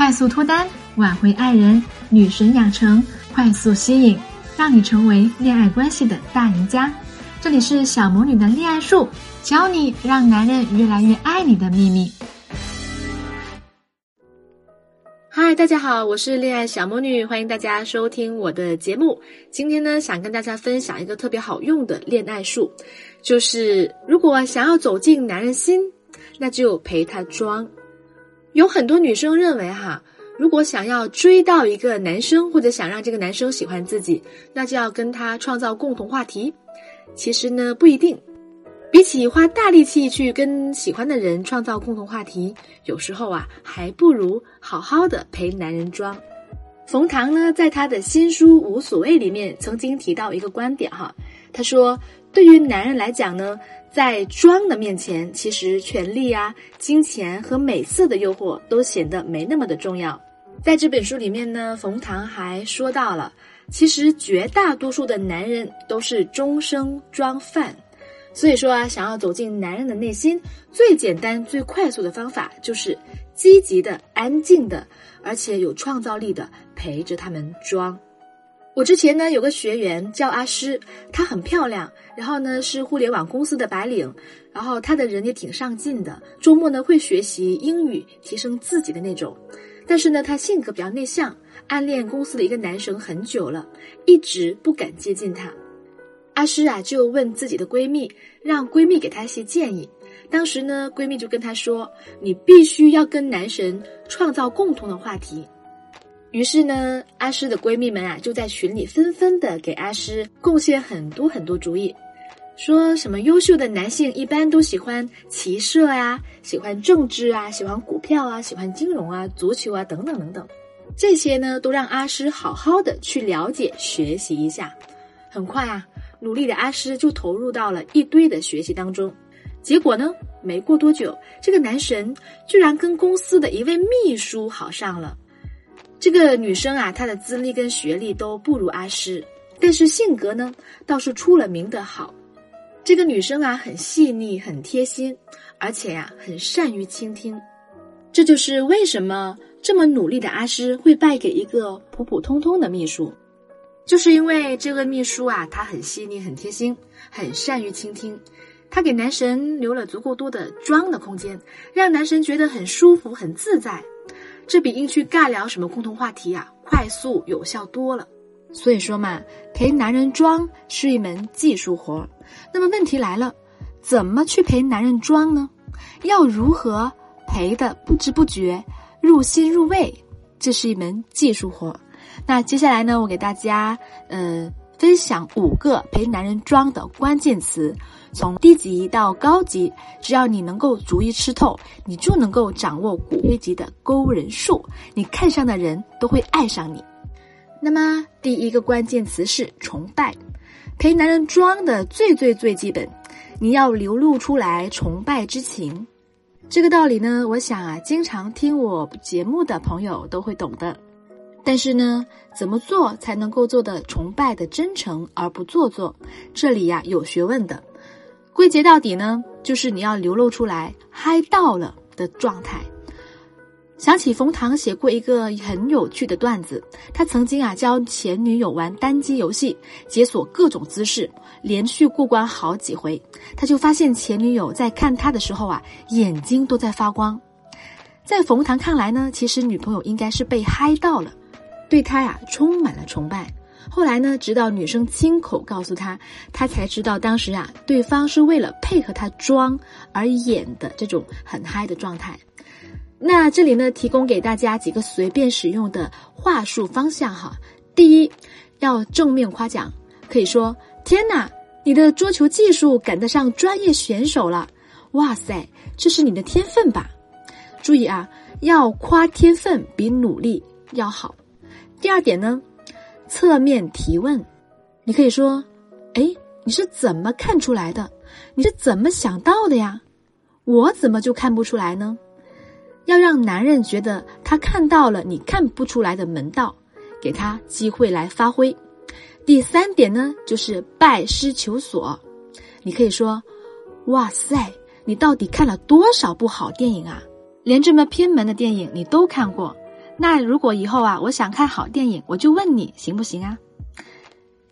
快速脱单，挽回爱人，女神养成，快速吸引，让你成为恋爱关系的大赢家。这里是小魔女的恋爱术，教你让男人越来越爱你的秘密。嗨，大家好，我是恋爱小魔女，欢迎大家收听我的节目。今天呢，想跟大家分享一个特别好用的恋爱术，就是如果想要走进男人心，那就陪他装。有很多女生认为，哈，如果想要追到一个男生，或者想让这个男生喜欢自己，那就要跟他创造共同话题。其实呢，不一定。比起花大力气去跟喜欢的人创造共同话题，有时候啊，还不如好好的陪男人装。冯唐呢，在他的新书《无所谓》里面曾经提到一个观点，哈，他说，对于男人来讲呢。在装的面前，其实权力啊、金钱和美色的诱惑都显得没那么的重要。在这本书里面呢，冯唐还说到了，其实绝大多数的男人都是终生装饭。所以说啊，想要走进男人的内心，最简单、最快速的方法就是积极的、安静的，而且有创造力的陪着他们装。我之前呢有个学员叫阿诗，她很漂亮，然后呢是互联网公司的白领，然后她的人也挺上进的，周末呢会学习英语，提升自己的那种。但是呢，她性格比较内向，暗恋公司的一个男生很久了，一直不敢接近他。阿诗啊就问自己的闺蜜，让闺蜜给她一些建议。当时呢，闺蜜就跟她说：“你必须要跟男神创造共同的话题。”于是呢，阿诗的闺蜜们啊，就在群里纷纷的给阿诗贡献很多很多主意，说什么优秀的男性一般都喜欢骑射呀，喜欢政治啊，喜欢股票啊，喜欢金融啊，足球啊，等等等等。这些呢，都让阿诗好好的去了解学习一下。很快啊，努力的阿诗就投入到了一堆的学习当中。结果呢，没过多久，这个男神居然跟公司的一位秘书好上了。这个女生啊，她的资历跟学历都不如阿诗，但是性格呢倒是出了名的好。这个女生啊，很细腻，很贴心，而且呀，很善于倾听。这就是为什么这么努力的阿诗会败给一个普普通通的秘书，就是因为这个秘书啊，她很细腻，很贴心，很善于倾听，她给男神留了足够多的装的空间，让男神觉得很舒服，很自在。这比硬去尬聊什么共同话题呀，快速有效多了。所以说嘛，陪男人装是一门技术活。那么问题来了，怎么去陪男人装呢？要如何陪的不知不觉入心入味？这是一门技术活。那接下来呢，我给大家嗯分享五个陪男人装的关键词。从低级到高级，只要你能够逐一吃透，你就能够掌握骨灰级的勾人术。你看上的人都会爱上你。那么第一个关键词是崇拜，陪男人装的最最最基本，你要流露出来崇拜之情。这个道理呢，我想啊，经常听我节目的朋友都会懂的。但是呢，怎么做才能够做的崇拜的真诚而不做作？这里呀有学问的。归结到底呢，就是你要流露出来嗨到了的状态。想起冯唐写过一个很有趣的段子，他曾经啊教前女友玩单机游戏，解锁各种姿势，连续过关好几回，他就发现前女友在看他的时候啊眼睛都在发光。在冯唐看来呢，其实女朋友应该是被嗨到了，对他呀充满了崇拜。后来呢，直到女生亲口告诉他，他才知道当时啊，对方是为了配合他装而演的这种很嗨的状态。那这里呢，提供给大家几个随便使用的话术方向哈。第一，要正面夸奖，可以说：“天哪，你的桌球技术赶得上专业选手了！哇塞，这是你的天分吧？”注意啊，要夸天分比努力要好。第二点呢？侧面提问，你可以说：“哎，你是怎么看出来的？你是怎么想到的呀？我怎么就看不出来呢？”要让男人觉得他看到了你看不出来的门道，给他机会来发挥。第三点呢，就是拜师求索，你可以说：“哇塞，你到底看了多少部好电影啊？连这么偏门的电影你都看过。”那如果以后啊，我想看好电影，我就问你行不行啊？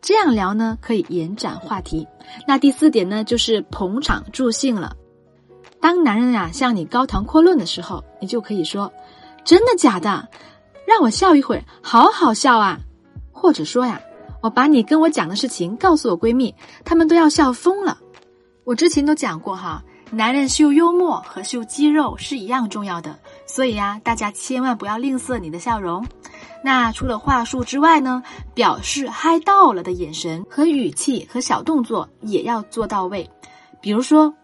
这样聊呢，可以延展话题。那第四点呢，就是捧场助兴了。当男人啊向你高谈阔论的时候，你就可以说：“真的假的？让我笑一会儿，好好笑啊！”或者说呀：“我把你跟我讲的事情告诉我闺蜜，她们都要笑疯了。”我之前都讲过哈，男人秀幽默和秀肌肉是一样重要的，所以呀，大家千万不要吝啬你的笑容。那除了话术之外呢，表示嗨到了的眼神和语气和小动作也要做到位。比如说，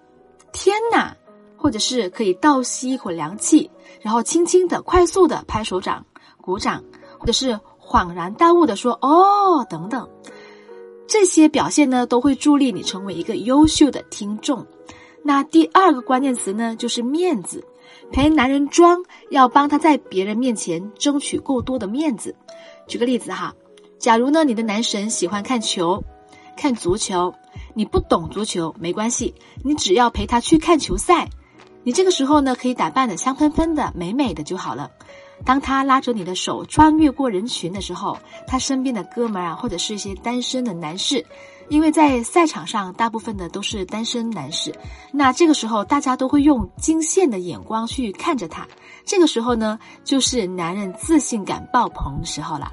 天哪，或者是可以倒吸一口凉气，然后轻轻的、快速的拍手掌、鼓掌，或者是恍然大悟的说“哦”等等。这些表现呢，都会助力你成为一个优秀的听众。那第二个关键词呢，就是面子。陪男人装，要帮他在别人面前争取够多的面子。举个例子哈，假如呢你的男神喜欢看球，看足球，你不懂足球没关系，你只要陪他去看球赛，你这个时候呢可以打扮的香喷喷的、美美的就好了。当他拉着你的手穿越过人群的时候，他身边的哥们儿啊，或者是一些单身的男士。因为在赛场上，大部分的都是单身男士，那这个时候大家都会用惊羡的眼光去看着他。这个时候呢，就是男人自信感爆棚的时候了。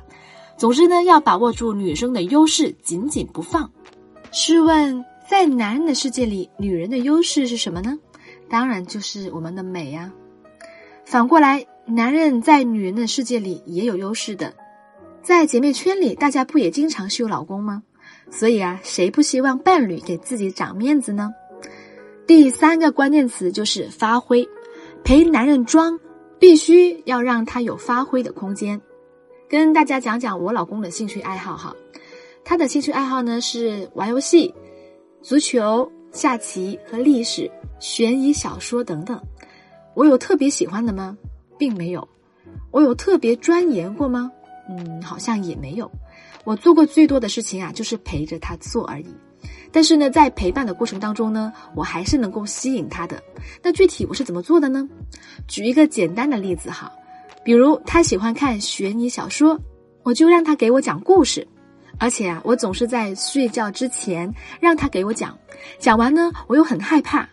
总之呢，要把握住女生的优势，紧紧不放。试问，在男人的世界里，女人的优势是什么呢？当然就是我们的美呀。反过来，男人在女人的世界里也有优势的。在姐妹圈里，大家不也经常秀老公吗？所以啊，谁不希望伴侣给自己长面子呢？第三个关键词就是发挥，陪男人装，必须要让他有发挥的空间。跟大家讲讲我老公的兴趣爱好哈，他的兴趣爱好呢是玩游戏、足球、下棋和历史、悬疑小说等等。我有特别喜欢的吗？并没有。我有特别钻研过吗？嗯，好像也没有。我做过最多的事情啊，就是陪着他做而已。但是呢，在陪伴的过程当中呢，我还是能够吸引他的。那具体我是怎么做的呢？举一个简单的例子哈，比如他喜欢看悬疑小说，我就让他给我讲故事，而且啊，我总是在睡觉之前让他给我讲。讲完呢，我又很害怕，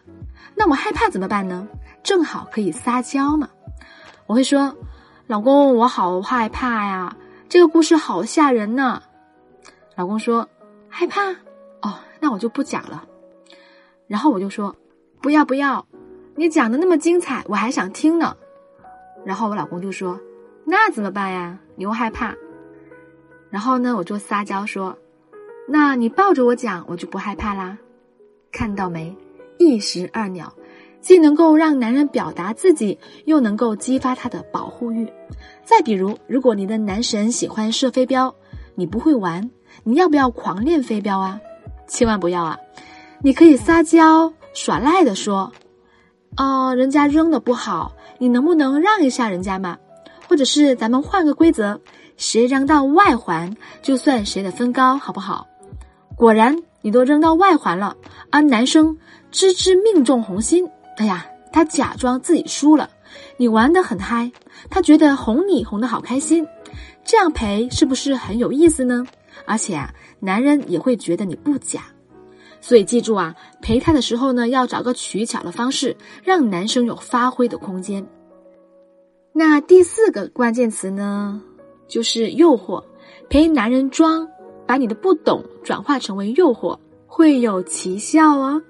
那我害怕怎么办呢？正好可以撒娇嘛。我会说：“老公，我好害怕呀。”这个故事好吓人呢，老公说害怕哦，那我就不讲了。然后我就说不要不要，你讲的那么精彩，我还想听呢。然后我老公就说那怎么办呀？你又害怕。然后呢，我就撒娇说，那你抱着我讲，我就不害怕啦。看到没？一石二鸟。既能够让男人表达自己，又能够激发他的保护欲。再比如，如果你的男神喜欢射飞镖，你不会玩，你要不要狂练飞镖啊？千万不要啊！你可以撒娇耍赖的说：“哦，人家扔的不好，你能不能让一下人家嘛？或者是咱们换个规则，谁扔到外环就算谁的分高，好不好？”果然，你都扔到外环了，而男生吱吱命中红心。哎呀，他假装自己输了，你玩的很嗨，他觉得哄你哄得好开心，这样陪是不是很有意思呢？而且啊，男人也会觉得你不假，所以记住啊，陪他的时候呢，要找个取巧的方式，让男生有发挥的空间。那第四个关键词呢，就是诱惑，陪男人装，把你的不懂转化成为诱惑，会有奇效哦。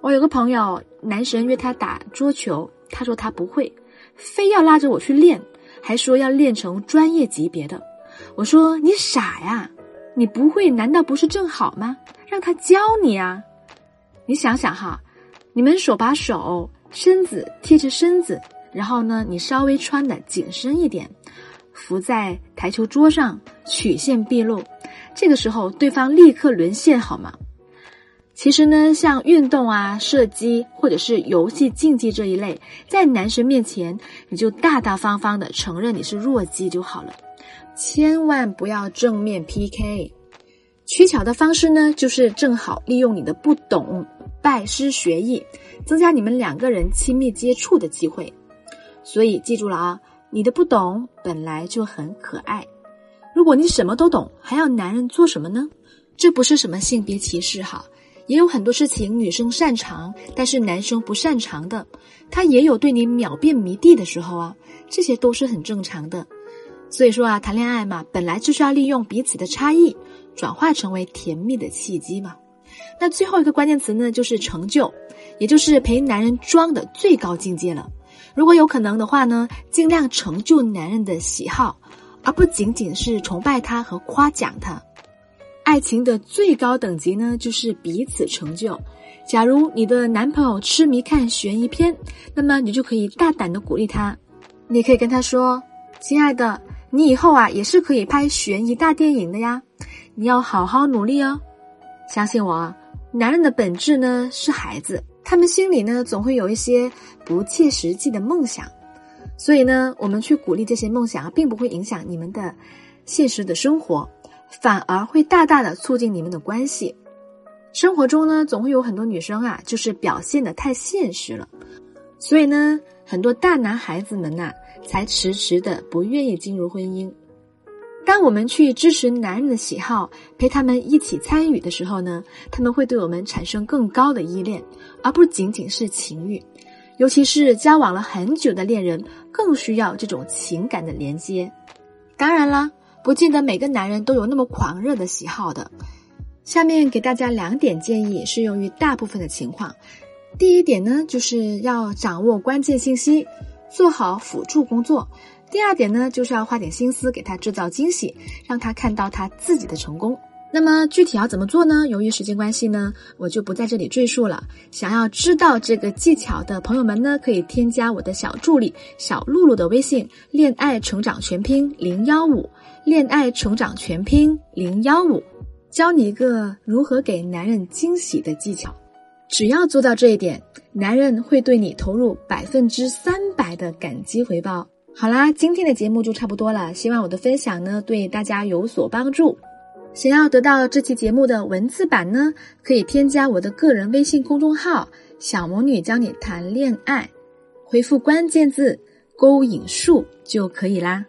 我有个朋友。男神约他打桌球，他说他不会，非要拉着我去练，还说要练成专业级别的。我说你傻呀，你不会难道不是正好吗？让他教你啊！你想想哈，你们手把手，身子贴着身子，然后呢，你稍微穿的紧身一点，伏在台球桌上，曲线毕露，这个时候对方立刻沦陷，好吗？其实呢，像运动啊、射击或者是游戏竞技这一类，在男神面前，你就大大方方的承认你是弱鸡就好了，千万不要正面 PK。取巧的方式呢，就是正好利用你的不懂，拜师学艺，增加你们两个人亲密接触的机会。所以记住了啊，你的不懂本来就很可爱。如果你什么都懂，还要男人做什么呢？这不是什么性别歧视哈，也有很多事情女生擅长，但是男生不擅长的，他也有对你秒变迷弟的时候啊，这些都是很正常的。所以说啊，谈恋爱嘛，本来就是要利用彼此的差异，转化成为甜蜜的契机嘛。那最后一个关键词呢，就是成就，也就是陪男人装的最高境界了。如果有可能的话呢，尽量成就男人的喜好，而不仅仅是崇拜他和夸奖他。爱情的最高等级呢，就是彼此成就。假如你的男朋友痴迷看悬疑片，那么你就可以大胆的鼓励他，你可以跟他说：“亲爱的。”你以后啊也是可以拍悬疑大电影的呀，你要好好努力哦。相信我啊，男人的本质呢是孩子，他们心里呢总会有一些不切实际的梦想，所以呢，我们去鼓励这些梦想啊，并不会影响你们的现实的生活，反而会大大的促进你们的关系。生活中呢，总会有很多女生啊，就是表现的太现实了，所以呢，很多大男孩子们呐。才迟迟的不愿意进入婚姻。当我们去支持男人的喜好，陪他们一起参与的时候呢，他们会对我们产生更高的依恋，而不仅仅是情欲。尤其是交往了很久的恋人，更需要这种情感的连接。当然了，不见得每个男人都有那么狂热的喜好的。下面给大家两点建议，适用于大部分的情况。第一点呢，就是要掌握关键信息。做好辅助工作。第二点呢，就是要花点心思给他制造惊喜，让他看到他自己的成功。那么具体要怎么做呢？由于时间关系呢，我就不在这里赘述了。想要知道这个技巧的朋友们呢，可以添加我的小助理小露露的微信“恋爱成长全拼零幺五”，恋爱成长全拼零幺五，教你一个如何给男人惊喜的技巧。只要做到这一点，男人会对你投入百分之三百的感激回报。好啦，今天的节目就差不多了，希望我的分享呢对大家有所帮助。想要得到这期节目的文字版呢，可以添加我的个人微信公众号“小魔女教你谈恋爱”，回复关键字“勾引术”就可以啦。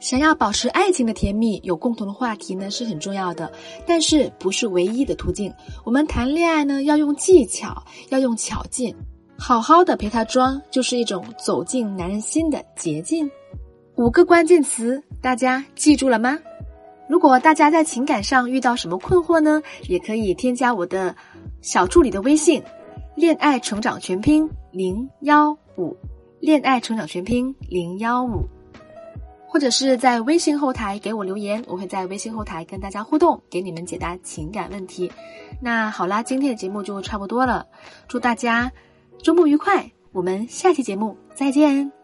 想要保持爱情的甜蜜，有共同的话题呢是很重要的，但是不是唯一的途径。我们谈恋爱呢要用技巧，要用巧劲，好好的陪他装，就是一种走进男人心的捷径。五个关键词，大家记住了吗？如果大家在情感上遇到什么困惑呢，也可以添加我的小助理的微信“恋爱成长全拼零幺五”，恋爱成长全拼零幺五。或者是在微信后台给我留言，我会在微信后台跟大家互动，给你们解答情感问题。那好啦，今天的节目就差不多了，祝大家周末愉快，我们下期节目再见。